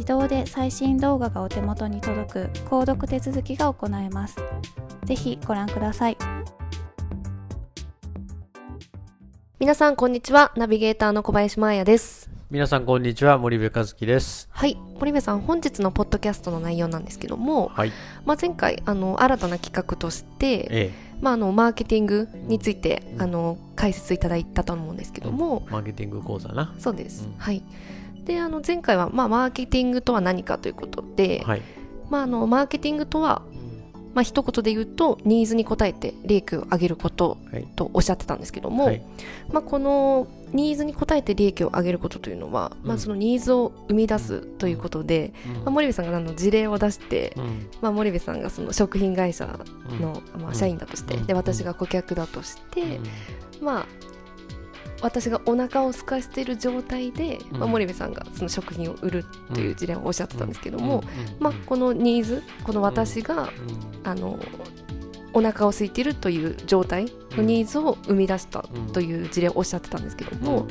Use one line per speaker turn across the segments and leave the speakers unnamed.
自動で最新動画がお手元に届く購読手続きが行えます。ぜひご覧ください。
皆さんこんにちは。ナビゲーターの小林真彩です。
皆さんこんにちは。森部和樹です。
はい。森部さん本日のポッドキャストの内容なんですけども、
はい。
まあ、前回あの新たな企画として、
え
まあ、あのマーケティングについて、あの解説いただいたと思うんですけども、
えマーケティング講座な。
そうです、
うん。
はいであの前回は、まあ、マーケティングとは何かということで、
はい。
まあ、あのマーケティングとは、まあ一言で言うとニーズに応えて利益を上げること
はい。
とおっしゃってたんですけども、
はい。
まあ、このニーズに応えて利益を上げることというのは、まあ、
うん
そのニーズを生み出すということで、まあ、森部さんがあの事例を出して、
うん。
まあ、森部さんがその食品会社の、まあ、
うん
社員だとして、
うん。
で私が顧客だとして、
うん。
まあ私がお腹を空かせている状態で、まあ、
うん
森部さんがその食品を売るという事例をおっしゃってたんですけども、まあ、このニーズこの私が、
うん。
あのお腹を空いているという状態のニーズを生み出したという事例をおっしゃってたんですけども、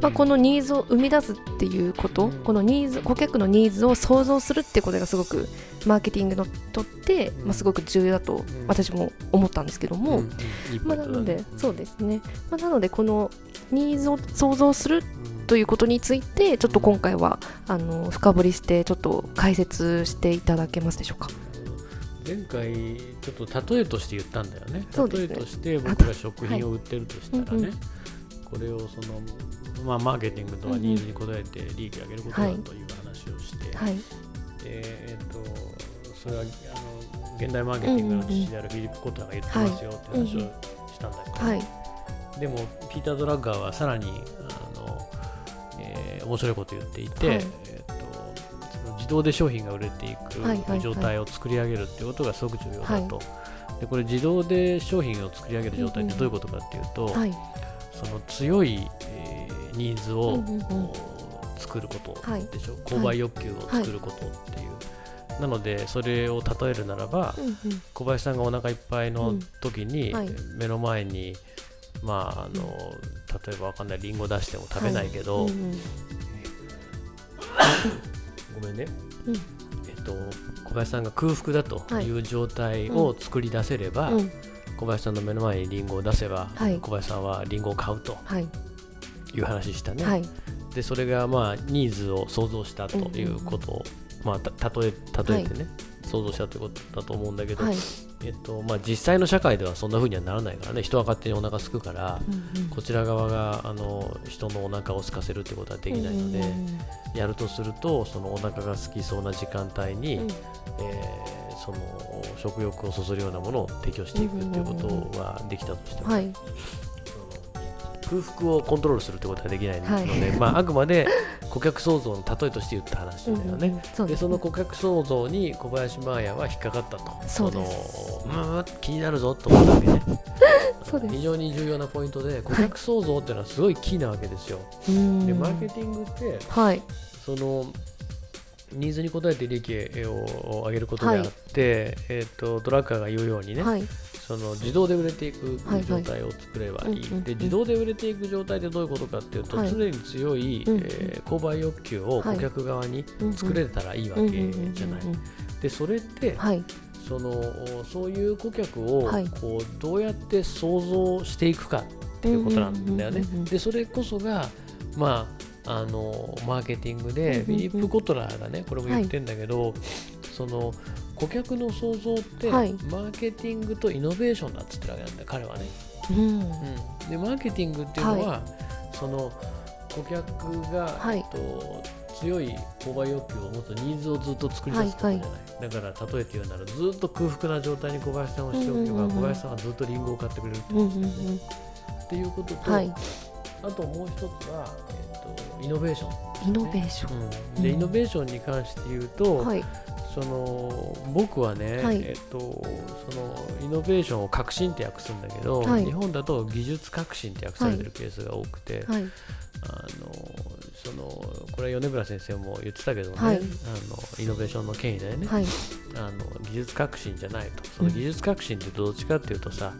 まあ、このニーズを生み出すっていうこと、
うん。
このニーズ顧客のニーズを想像するっていうことがすごくマーケティングのとって、
うん。
まあ、すごく重要だと私も思ったんですけども、まあ、なのでそうですね、まあ、なのでこのニーズを想像する
うん
ということについてちょっと今回はあの深掘りしてちょっと解説していただけますでしょうか？
前回ちょっと例えとして言ったんだよね。
ね。
例えとして僕が食品を売ってるとしたらね、
はい。うんうん。
これをそのまあマーケティングとはニーズに応えて利益を上げることだ
はい
という話をして、
はい、
でえっ、とそれはあの現代マーケティングの父であるフィリップ・コッターが言ってますよって話をしたんだけど、
はい、
でもピーター・ドラッガーはさらにあの、えー面白いことを言っていて、
はい。
えー、とその自動で商品が売れてい
はいはいはい。
く状態を作り上げるっていうことがすごく重要だと。でこれ自動で商品を作り上げる状態ってどういうことかっていうと、
はい、
その強い、えーニーズを、作ること
はい
でしょ、購買欲求を作ることっていう、なのでそれを例えるならば、小林さんがお腹いっぱいの時に、目の前にまああの、例えばわかんないリンゴ出しても食べないけど、
うんうん。
ごめんね、
うん。
えっと小林さんが空腹だとい。う状態を作り出せれば、
うん。
小林さんの目の前にリンゴを出せば、
はい。
小林さんはリンゴを買うと
はい、
いう話したね、
はい、
でそれがまあニーズを想像したということを、まあ、た例え例えてね、想像したということだと思うんだけど、
はい、
えっとまあ、実際の社会ではそんな風にはならないからね。人は勝手にお腹空くから、
うんうん。
こちら側があの人のお腹を空かせるってことはできないので、
うんうん
やるとするとそのお腹が空きそうな時間帯に、
うん。
えーその食欲をそそるようなものを提供していくっていうことはできたとしても、
はい
空腹をコントロールするってことはできないので、
はい。
まあ、あくまで顧客創造の例えとして言った話だよね。
うんうん。そうですね。
でその顧客創造に小林麻也は引っかかったと。
そう
のうん気になるぞと思ったわけね。非常に重要なポイントで顧客創造っていうのはすごいキーなわけですよ、
うん。
でマーケティングって
はい。
そのニーズに応えて利益を上げることであって、えー、とドラッカーが言うようにね、
はい
その自動で売れていく状態を作ればいい、で自動で売れていく状態ってどういうことかっていうと、
はい。
常に強い、えー購買欲求を顧客側に作れたらいいわけじゃない。でそれって、
はい。
そのそういう顧客を
はい。
こうどうやって想像していくかっていうことなんだよね。でそれこそがまああのマーケティングで、フィリップ・コトラーがねこれも言ってんだけど、その顧客の想像って、
はい。
マーケティングとイノベーションだっつってるわけなんだよ彼はね。
うん。
うん、でマーケティングっていうのは、その顧客が、
はい。
えっと、強い購買欲求を持つニーズをずっと作り出すことじゃない、だから例えて言うならずっと空腹な状態に小林さんをしておけば、
うんうんうん。うん
小林さんがずっとリンゴを買ってくれるって
うん
こと
うん。
っていうことと、
うんはい。
あともう一つは、えっと、イノベーション、
イノベーション。
うん、で
うん。
イノベーションに関して言うと、
はい
その僕はね、
はい。
えっと、そのイノベーションを革新って訳すんだけど、
はい。
日本だと技術革新って訳されてるケースが多くて、
はい。
あのそのこれは米村先生も言ってたけどね、
はい。
あのイノベーションの権威だよね、
はい。
あの技術革新じゃないと。その技術革新ってどっちかっていうとさ、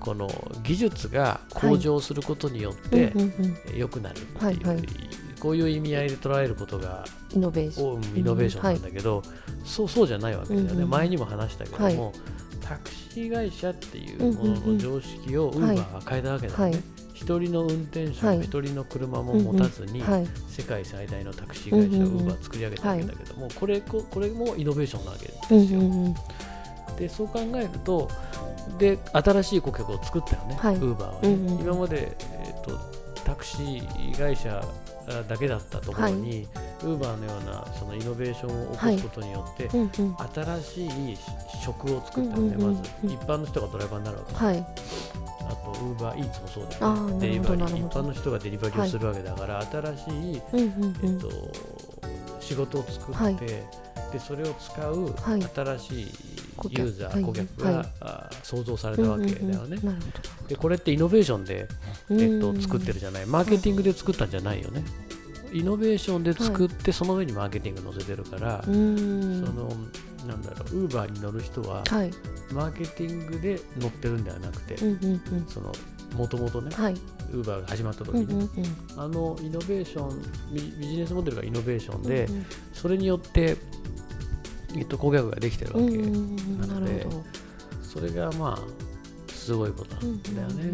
この技術が向上することによって
うんうんうん
良くなるっていう、こういう意味合いで捉えることが
イノベーション。
をイノベーションなんだけど、そうそうじゃないわけだよね、
うんうん
前にも話したけども、タクシー会社っていうもの
うんうんうん。
の常識をウーバーが変えたわけだよね、
はい。
一人の運転手
はい。
も一人の車も持たずに、
はい。
世界最大のタクシー会社を
うんうんうん。
ウーバー作り上げたわけだけども、これここれもイノベーションなわけです
うん
よ。
うんうん。
でそう考えるとで新しい顧客を作ったよね、
はい。
ウーバーはね、
うんうんうん。
今まで、えー、とタクシー会社だけだったところに、ウーバーのようなそのイノベーションを起こすことによって、
うんうん。
新しい職を作ったよね、
うんうんうん
まず。一般の人がドライバーになるわけ、
はい。
あとウーバーイーツもそうだよね。デリバリー一般の人がデリバリーをするわけだから、新しい、
うんうんうん。
えっと、仕事を作って、
はい。
でそれを使う
はい。
新しいユーザー、
はい。
顧客が、
はい。
あー創造されたわけだよね、
うんうんうん。なる
でこれってイノベーションで、えっと、作ってるじゃない？マーケティングで作ったんじゃないよね、イノベーションで作って、その上にマーケティング載せてるから、
うん。
そのなんだろうウーバーに乗る人は
はい。
マーケティングで乗ってるんではなくて、そのもともとね、
はい。
ウーバーが始まった時に、
うんうんうん。
あのイノベーションビビジネスモデルがイノベーションで、
うん。
それによって、えっと、顧客ができてるわけ、なのでそれがまあすごいことなんだよね、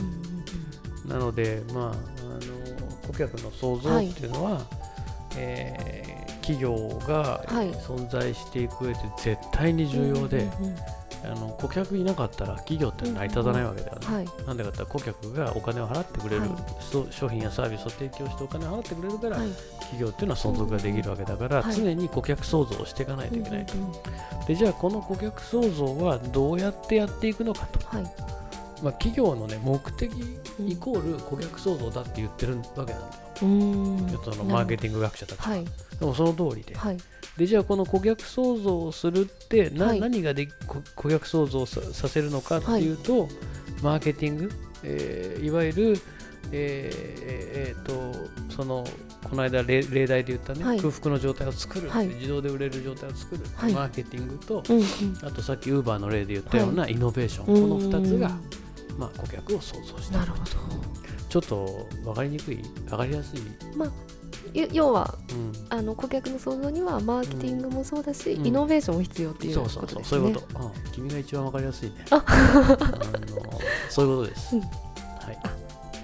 なのでまああの顧客の創造っていうのは、えー企業が
はい。
存在していく上で絶対に重要で、あの顧客いなかったら企業って成り立たないわけだよね、
はい。
なんでかって顧客がお金を払ってくれる、
はい。
商品やサービスを提供してお金を払ってくれるから、
はい。
企業っていうのは存続ができるわけだから、
はい。
常に顧客創造をしていかないといけないと、
うんうんうん。
でじゃあこの顧客創造はどうやってやっていくのかと、
はい
まあ、企業の、ね、目的イコール顧客創造だって言ってるわけなんだよ、
うん。
そのマーケティング学者たちは、
はい。
でもその通りで、
はい。
でじゃあこの顧客創造をするってな、
はい。
何がでこ顧客創造ささせるのかっていうと、マーケティング、えーいわゆる、えーえーとそのこの間例例題で言ったね、
はい。
空腹の状態を作る、
はい。
自動で売れる状態を作る、
はい。
マーケティングと、あとさっきウーバーの例で言ったようなイノベーション、
はい
この2つが
うん、
まあ、顧客を創造した。
なるほど。
ちょっと分かりにくい分かりやすい、
ゆ要は
うん、
あの顧客の創造にはマーケティングもそうだし、
うん。
イノベーションも必要っていうこ
そうそうそう、
とですね
そういうこと、うん、君が一番分かりやすいね。
あ。
あのそういうことです、
うん。
は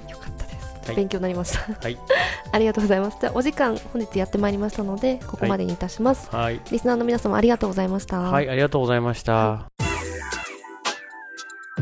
い。
よかったです、
はい。
勉強になりました。
はい。
ありがとうございます。じゃあお時間本日やってまいりましたのでここまでにいたします、
はい、
リスナーの皆様ありがとうございました。
はい、ありがとうございました。